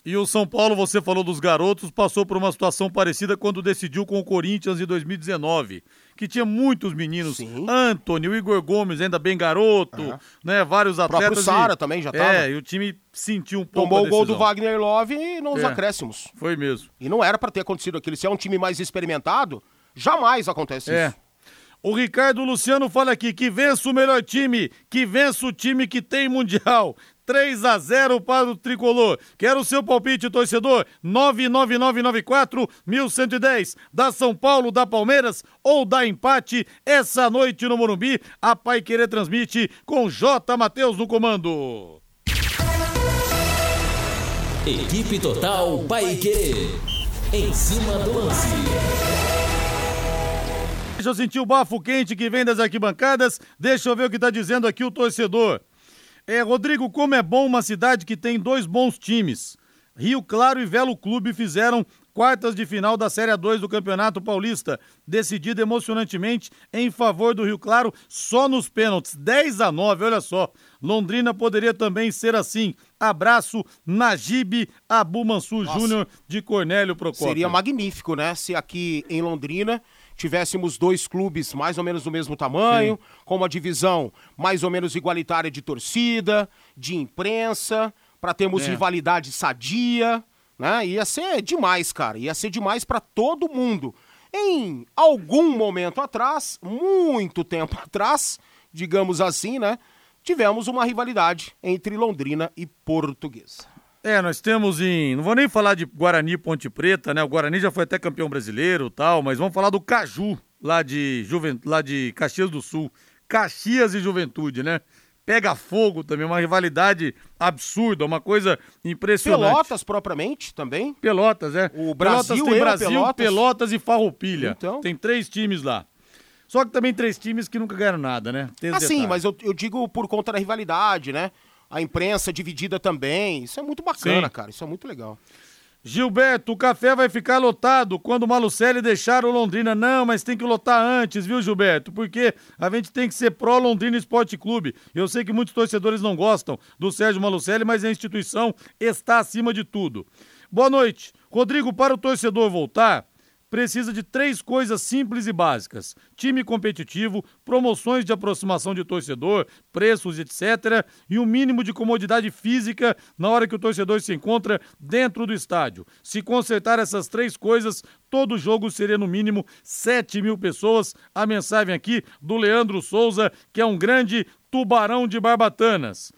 E o São Paulo, você falou dos garotos, passou por uma situação parecida quando decidiu com o Corinthians em 2019, que tinha muitos meninos, Sim. Antônio, o Igor Gomes, ainda bem garoto, Aham. né, vários O próprio atletas. Sara e- também já É, tava. e o time sentiu um pouco Tomou o gol do. Wagner Love nos É. acréscimos. Foi mesmo. E não era pra ter acontecido aquilo. Se é um time mais experimentado, jamais acontece É. isso. O Ricardo Luciano fala aqui que vença o melhor time, que vença o time que tem Mundial. 3 a 0 para o Tricolor. Quero o seu palpite, torcedor. 99994 1110. Da São Paulo, da Palmeiras ou da empate essa noite no Morumbi. A Pai Querer transmite com J. Matheus no comando. Equipe Total Paique. Em cima do lance. Deixa eu sentir o bafo quente que vem das arquibancadas. Deixa eu ver o que está dizendo aqui o torcedor. É, Rodrigo, como é bom uma cidade que tem dois bons times. Rio Claro e Velo Clube fizeram quartas de final da Série A2 do Campeonato Paulista, decidida emocionantemente em favor do Rio Claro só nos pênaltis, 10 a 9, olha só. Londrina poderia também ser assim. Abraço, Najib Abu Mansur Júnior de Cornélio Procópio. Seria magnífico, né? Se aqui em Londrina tivéssemos dois clubes mais ou menos do mesmo tamanho, com uma divisão mais ou menos igualitária de torcida, de imprensa, para termos É. rivalidade sadia, né? Ia ser demais, cara. Ia ser demais para todo mundo. Em algum momento atrás, muito tempo atrás, digamos assim, né? Tivemos uma rivalidade entre Londrina e Portuguesa. É, nós temos em. Não vou nem falar de Guarani e Ponte Preta, né? O Guarani já foi até campeão brasileiro e tal, mas vamos falar do Caju, lá de, Juven... lá de Caxias do Sul. Caxias e Juventude, né? Pega fogo também, uma rivalidade absurda, uma coisa impressionante. Pelotas, propriamente, também. Pelotas, é. O Pelotas Brasil tem e o Brasil, Pelotas. Pelotas. e Farroupilha. Então. Tem três times lá. Só que também três times que nunca ganharam nada, né? Tem esse Ah, sim, detalhe. mas eu, eu digo por conta da rivalidade, né? A imprensa dividida também. Isso é muito bacana, Sim. cara. Isso é muito legal. Gilberto, o café vai ficar lotado quando o Malucelli deixar o Londrina. Não, mas tem que lotar antes, viu, Gilberto? Porque a gente tem que ser pró-Londrina Esporte Clube. Eu sei que muitos torcedores não gostam do Sérgio Malucelli, mas a instituição está acima de tudo. Boa noite. Rodrigo, para o torcedor voltar, precisa de três coisas simples e básicas: time competitivo, promoções de aproximação de torcedor, preços, etc., e um mínimo de comodidade física na hora que o torcedor se encontra dentro do estádio. Se consertar essas três coisas, todo jogo seria no mínimo 7 mil pessoas. A mensagem aqui do Leandro Souza, que é um grande tubarão de barbatanas.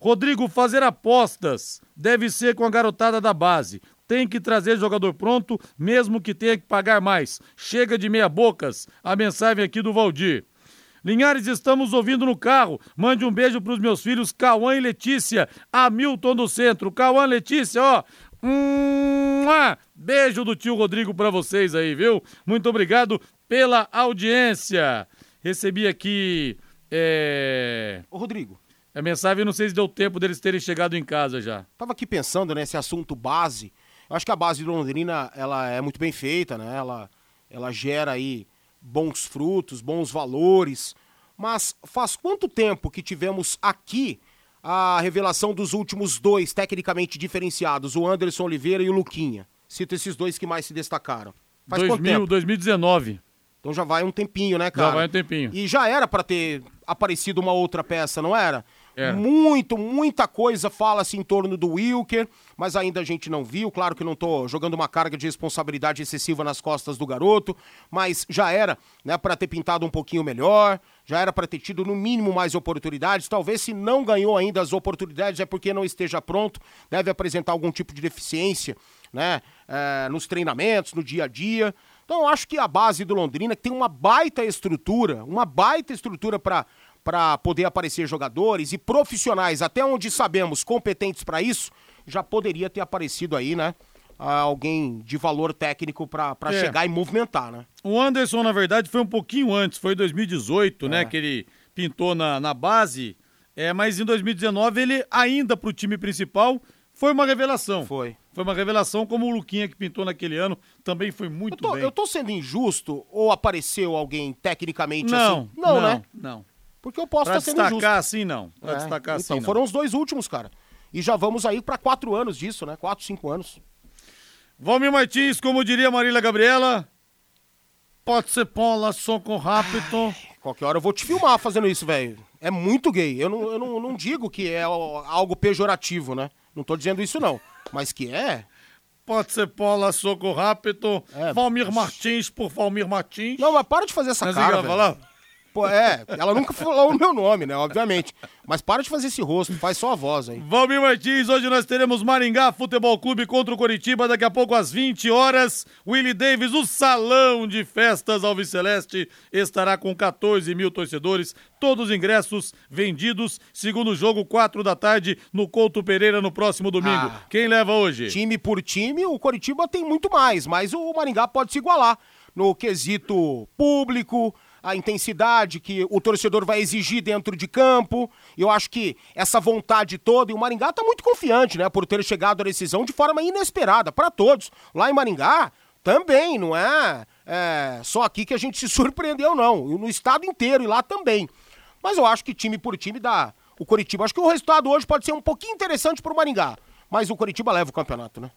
Rodrigo, fazer apostas deve ser com a garotada da base. Tem que trazer jogador pronto, mesmo que tenha que pagar mais. Chega de meia bocas. A mensagem aqui do Valdir. Linhares, estamos ouvindo no carro. Mande um beijo pros meus filhos Cauã e Letícia, Hamilton do Centro. Cauã, Letícia, ó. Hum, ah, beijo do tio Rodrigo pra vocês aí, viu? Muito obrigado pela audiência. Recebi aqui é, Ô, Rodrigo, a mensagem, não sei se deu tempo deles terem chegado em casa já. tava aqui pensando nesse assunto base. Eu acho que a base de Londrina, ela é muito bem feita, né? Ela, ela gera aí bons frutos, bons valores. Mas faz quanto tempo que tivemos aqui a revelação dos últimos dois tecnicamente diferenciados, o Anderson Oliveira e o Luquinha? Cito esses dois que mais se destacaram. Faz quanto 2000, tempo? 2019. Então já vai um tempinho, né, cara? Já vai um tempinho. E já era pra ter aparecido uma outra peça, não era? Era. Muito, muita coisa fala-se em torno do Wilker, mas ainda a gente não viu. Claro que não tô jogando uma carga de responsabilidade excessiva nas costas do garoto, mas já era, né, para ter pintado um pouquinho melhor, já era pra ter tido no mínimo mais oportunidades. Talvez se não ganhou ainda as oportunidades é porque não esteja pronto, deve apresentar algum tipo de deficiência, né, eh, nos treinamentos, no dia a dia. Então, acho que a base do Londrina, que tem uma baita estrutura, uma baita estrutura para para poder aparecer jogadores e profissionais, até onde sabemos, competentes para isso, já poderia ter aparecido aí, né? ah, Alguém de valor técnico para É. chegar e movimentar, né? O Anderson, na verdade, foi um pouquinho antes, foi em 2018, É. né? Que ele pintou na, na base. É, mas em 2019 ele, ainda pro time principal, Foi uma revelação. Foi. Foi uma revelação, como o Luquinha que pintou naquele ano, também foi muito Eu tô, bem. eu tô sendo injusto ou apareceu alguém tecnicamente Não, assim? Não, né? Não. Porque eu posso Pra estar sendo injusto. destacar assim, não. Pra É, destacar assim, então, não. foram os dois últimos, cara. E já vamos aí pra quatro anos disso, né? Quatro, cinco anos. Valmir Martins, como diria Marília Gabriela, pode ser pola, soco rápido. Qualquer hora eu vou te filmar fazendo isso, velho. É muito gay. Eu, não, eu não, não digo que é algo pejorativo, né? Não tô dizendo isso, não. Mas que é. Pode ser pola, soco rápido. É. Valmir Martins por Valmir Martins. Não, mas para de fazer essa Mas cara, falar? Pô, é, ela nunca falou o meu nome, né? Obviamente. Mas para de fazer esse rosto, faz só a voz aí. Valmir Martins, hoje nós teremos Maringá Futebol Clube contra o Coritiba, daqui a pouco às 20 horas. Willie Davis, o salão de festas Alves Celeste, estará com 14 mil torcedores, todos os ingressos vendidos. Segundo jogo, 4 da tarde, no Couto Pereira, no próximo domingo. Ah. Quem leva hoje? Time por time, o Coritiba tem muito mais, mas o Maringá pode se igualar no quesito público, a intensidade que o torcedor vai exigir dentro de campo. Eu acho que essa vontade toda, e o Maringá tá muito confiante, né, por ter chegado à decisão de forma inesperada para todos. Lá em Maringá também, não é, é só aqui que a gente se surpreendeu não, no estado inteiro e lá também. Mas eu acho que time por time dá o Coritiba. Acho que o resultado hoje pode ser um pouquinho interessante pro Maringá, mas o Coritiba leva o campeonato, né?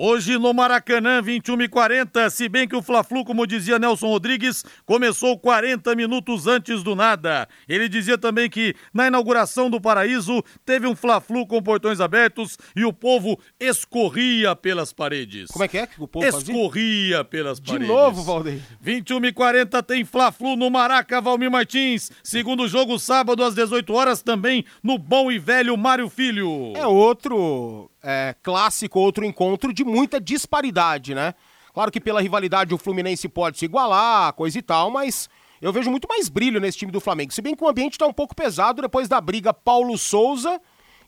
Hoje no Maracanã, 21 e 40, se bem que o Fla-Flu, como dizia Nelson Rodrigues, começou 40 minutos antes do nada. Ele dizia também que na inauguração do Paraíso teve um Fla-Flu com portões abertos e o povo escorria pelas paredes. Como é que é que o povo fazia? Escorria pelas De paredes. novo, Valdeir. 21 e 40 tem Fla-Flu no Maraca, Valmir Martins. Segundo jogo, sábado às 18 horas, também no Bom e Velho Mário Filho. É outro é, clássico, outro encontro de muita disparidade, né? Claro que pela rivalidade o Fluminense pode se igualar, coisa e tal, mas eu vejo muito mais brilho nesse time do Flamengo. Se bem que o ambiente tá um pouco pesado depois da briga Paulo Souza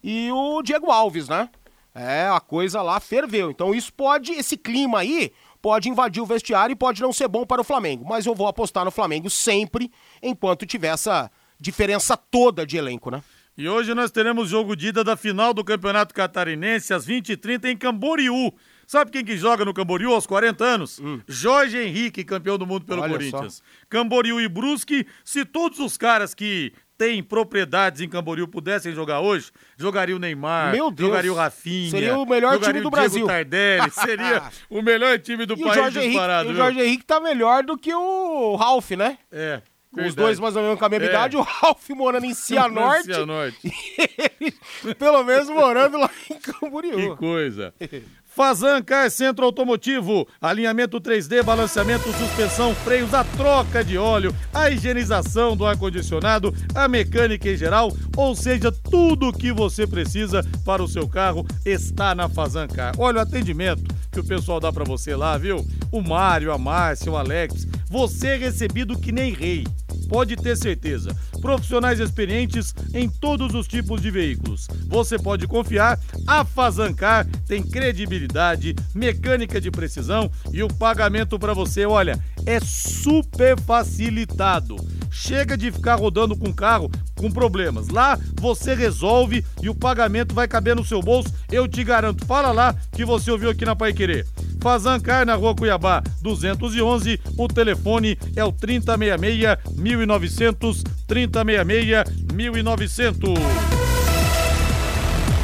e o Diego Alves, né? É, a coisa lá ferveu. Então isso pode, esse clima aí, pode invadir o vestiário e pode não ser bom para o Flamengo. Mas eu vou apostar no Flamengo sempre, enquanto tiver essa diferença toda de elenco, né? E hoje nós teremos jogo de ida da final do Campeonato Catarinense às 20h30 em Camboriú. Sabe quem que joga no Camboriú aos 40 anos? Jorge Henrique, campeão do mundo pelo Olha Corinthians. Camboriú e Brusque, se todos os caras que têm propriedades em Camboriú pudessem jogar hoje, jogaria o Neymar, Meu Deus. jogaria o Rafinha. Seria o melhor time do o Brasil. Tardelli, seria o melhor time do E o país Jorge, Henrique, disparado. o viu? Jorge Henrique tá melhor do que o Ralf, né? É. Os verdade. dois mais ou menos com a mesma É. idade, o Ralf morando em Cianorte. Cianorte. e ele, pelo menos morando lá em Camboriú. Que coisa. Fazan Car Centro Automotivo, alinhamento 3D, balanceamento, suspensão, freios, a troca de óleo, a higienização do ar-condicionado, a mecânica em geral, ou seja, tudo o que você precisa para o seu carro está na Fazan Car. Olha o atendimento que o pessoal dá para você lá, viu? O Mário, a Márcia, o Alex, você é recebido que nem rei. Pode ter certeza. Profissionais experientes em todos os tipos de veículos. Você pode confiar. A Fazancar tem credibilidade, mecânica de precisão e o pagamento para você, olha, é super facilitado. Chega de ficar rodando com carro com problemas. Lá você resolve e o pagamento vai caber no seu bolso. Eu te garanto. Fala lá que você ouviu aqui na Pai Querer. Fazancar na Rua Cuiabá 211. O telefone é o 3066 1900 3066 1900.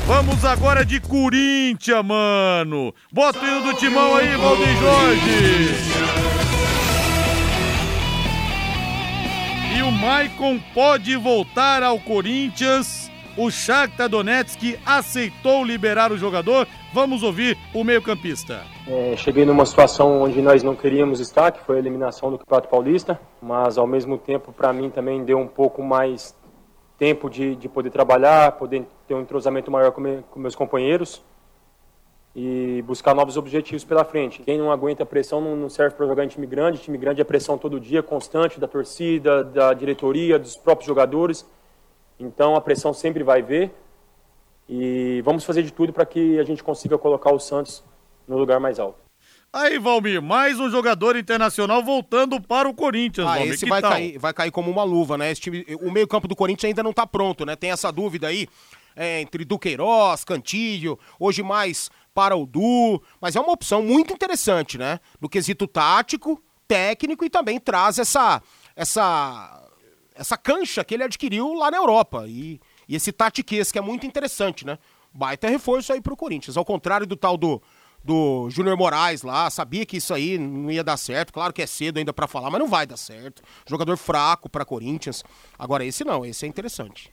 Vamos agora de Corinthians, mano. Bota o hino do timão aí, Valdir Jorge. E o Maicon pode voltar ao Corinthians. O Shakhtar Donetsk aceitou liberar o jogador. Vamos ouvir o meio-campista. É, cheguei numa situação onde nós não queríamos estar, que foi a eliminação do Campeonato Paulista, mas ao mesmo tempo para mim também deu um pouco mais tempo de, de poder trabalhar, poder ter um entrosamento maior com, me, com meus companheiros e buscar novos objetivos pela frente. Quem não aguenta a pressão não, não serve para jogar em time grande, time grande é pressão todo dia, constante, da torcida, da diretoria, dos próprios jogadores, então a pressão sempre vai ver. E vamos fazer de tudo para que a gente consiga colocar o Santos no lugar mais alto. Aí, Valmir, mais um jogador internacional voltando para o Corinthians, Ah, Valmir. esse que vai tal? cair, vai cair como uma luva, né? Esse time, o meio-campo do Corinthians ainda não tá pronto, né? Tem essa dúvida aí. é, entre Duqueiroz, Cantilho, hoje mais para o Du, mas é uma opção muito interessante, né? No quesito tático, técnico e também traz essa essa essa cancha que ele adquiriu lá na Europa e, e esse tatiquês que é muito interessante, né? Baita reforço aí pro Corinthians, ao contrário do tal do do Júnior Moraes lá, sabia que isso aí não ia dar certo, claro que é cedo ainda para falar, mas não vai dar certo. Jogador fraco para Corinthians. Agora esse não, esse é interessante.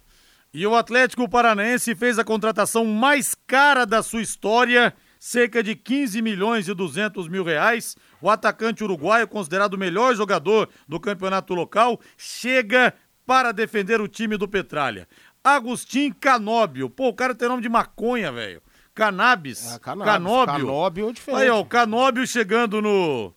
E o Atlético Paranaense fez a contratação mais cara da sua história, cerca de 15 milhões e 200 mil reais. O atacante uruguaio, considerado o melhor jogador do campeonato local, chega para defender o time do Petralha. Agostinho Canóbio. Pô, o cara tem nome de maconha, velho. Cannabis. É, cannabis. Canóbio. Canóbio é diferente. Aí, ó, o Canóbio chegando no.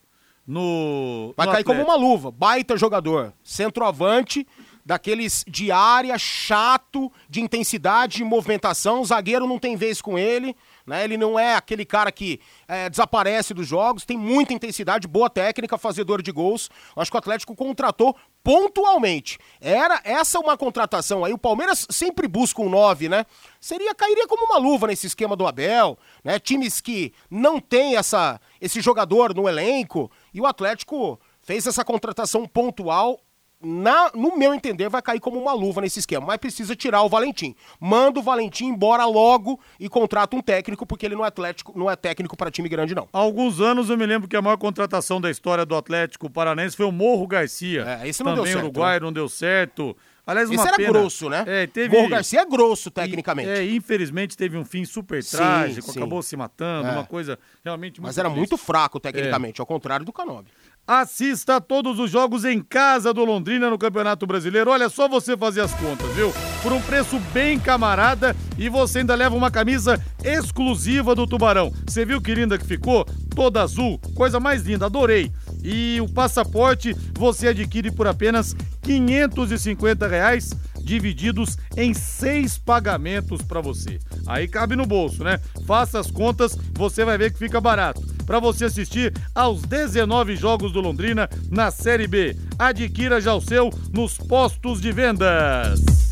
No. Vai no cair como Atlético. uma luva. Baita jogador. Centroavante, daqueles de área, chato, de intensidade, de movimentação. O zagueiro não tem vez com ele. Né? Ele não é aquele cara que é, desaparece dos jogos, tem muita intensidade, boa técnica, fazedor de gols. Eu Acho que o Atlético contratou pontualmente. Era essa uma contratação aí. O Palmeiras sempre busca um 9, né? Seria cairia como uma luva nesse esquema do Abel, né? Times que não tem essa esse jogador no elenco e o Atlético fez essa contratação pontual. Na, no meu entender, vai cair como uma luva nesse esquema, mas precisa tirar o Valentim. Manda o Valentim embora logo e contrata um técnico, porque ele não é, atlético, não é técnico para time grande, não. Há alguns anos eu me lembro que a maior contratação da história do Atlético Paranaense foi o Morro Garcia. É, esse não Também deu certo, uruguaio, não deu certo. Aliás, uma Esse era pena. grosso, né? É, teve... Morro Garcia é grosso, tecnicamente. É, infelizmente teve um fim super Sim, trágico, sim. acabou se matando, É. uma coisa realmente muito Mas era triste. muito fraco tecnicamente, ao contrário do Canobi. Assista a todos os jogos em casa do Londrina no Campeonato Brasileiro. Olha só você fazer as contas, viu? Por um preço bem camarada e você ainda leva uma camisa exclusiva do Tubarão. Você viu que linda que ficou? Toda azul, coisa mais linda, adorei. E o passaporte você adquire por apenas 550 reais divididos em seis pagamentos para você. Aí cabe no bolso, né? Faça as contas, você vai ver que fica barato. Para você assistir aos 19 jogos do Londrina na Série B. Adquira já o seu nos postos de vendas.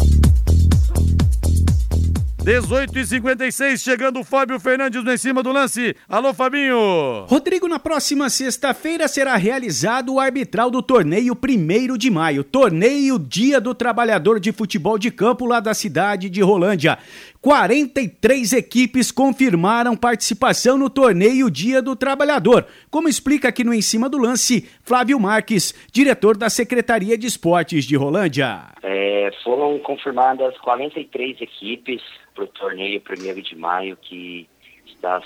18 e 56 chegando o Fábio Fernandes em cima do lance. Alô, Fabinho! Rodrigo, na próxima sexta-feira será realizado o arbitral do torneio 1 de maio, torneio Dia do Trabalhador de Futebol de Campo lá da cidade de Rolândia. 43 equipes confirmaram participação no torneio Dia do Trabalhador, como explica aqui no Em Cima do Lance Flávio Marques, diretor da Secretaria de Esportes de Rolândia. É, foram confirmadas 43 equipes para o torneio 1 de maio, que está,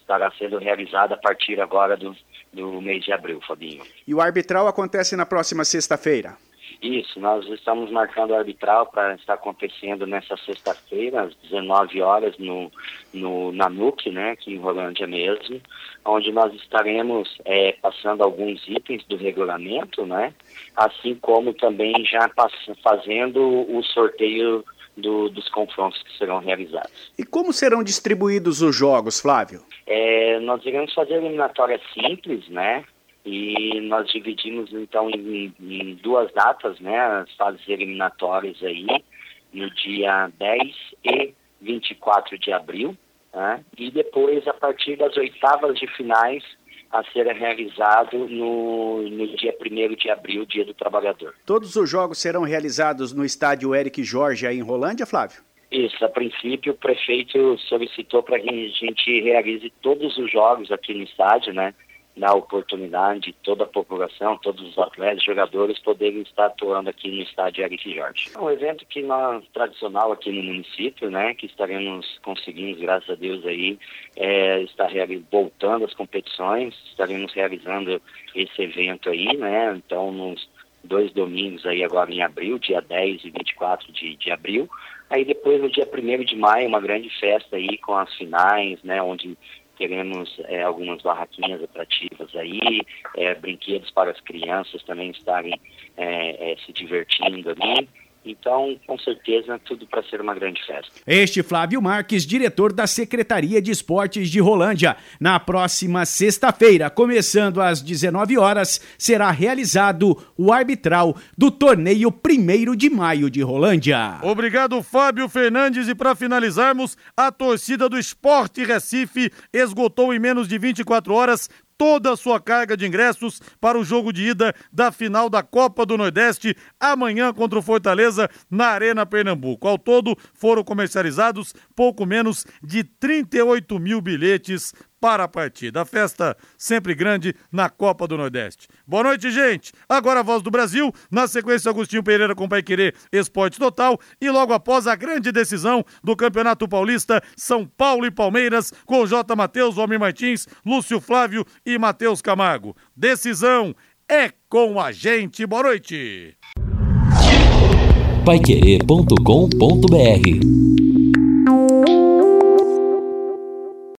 estará sendo realizado a partir agora do, do mês de abril, Fabinho. E o arbitral acontece na próxima sexta-feira. Isso, nós estamos marcando o arbitral para estar acontecendo nessa sexta-feira, às 19 horas, no, no, na NUC, né, aqui em Rolândia mesmo, onde nós estaremos é, passando alguns itens do regulamento, né, assim como também já fazendo o sorteio do- dos confrontos que serão realizados. E como serão distribuídos os jogos, Flávio? É, nós iremos fazer eliminatória simples, né? E nós dividimos então em, em duas datas, né? As fases eliminatórias aí, no dia 10 e 24 de abril, né? E depois, a partir das oitavas de finais, a ser realizado no, no dia 1 de abril, Dia do Trabalhador. Todos os jogos serão realizados no estádio Eric Jorge aí em Rolândia, Flávio? Isso, a princípio o prefeito solicitou para que a gente realize todos os jogos aqui no estádio, né? Na oportunidade de toda a população, todos os atletas, jogadores poderem estar atuando aqui no estádio Eric Jorge. É um evento que nós, tradicional aqui no município, né? Que estaremos conseguindo, graças a Deus aí, é, estar voltando às competições, estaremos realizando esse evento aí, né? Então, nos dois domingos aí agora em abril, dia 10 e 24 de, de abril. Aí depois no dia 1 de maio, uma grande festa aí com as finais, né, onde teremos é, algumas barraquinhas atrativas aí, é, brinquedos para as crianças também estarem é, é, se divertindo ali. Então, com certeza, tudo para ser uma grande festa. Este Flávio Marques, diretor da Secretaria de Esportes de Rolândia. Na próxima sexta-feira, começando às 19 horas, será realizado o arbitral do torneio 1 de maio de Rolândia. Obrigado, Fábio Fernandes. E para finalizarmos, a torcida do Esporte Recife esgotou em menos de 24 horas toda a sua carga de ingressos para o jogo de ida da final da Copa do Nordeste, amanhã contra o Fortaleza, na Arena Pernambuco. Ao todo, foram comercializados pouco menos de 38 mil bilhetes para a partida. A festa sempre grande na Copa do Nordeste. Boa noite, gente. Agora a voz do Brasil, na sequência Agostinho Pereira com Pai Querer Esporte Total e logo após a grande decisão do Campeonato Paulista, São Paulo e Palmeiras com J. Matheus, Almir Martins, Lúcio Flávio e Matheus Camargo. Decisão é com a gente. Boa noite. Paiquerê.com.br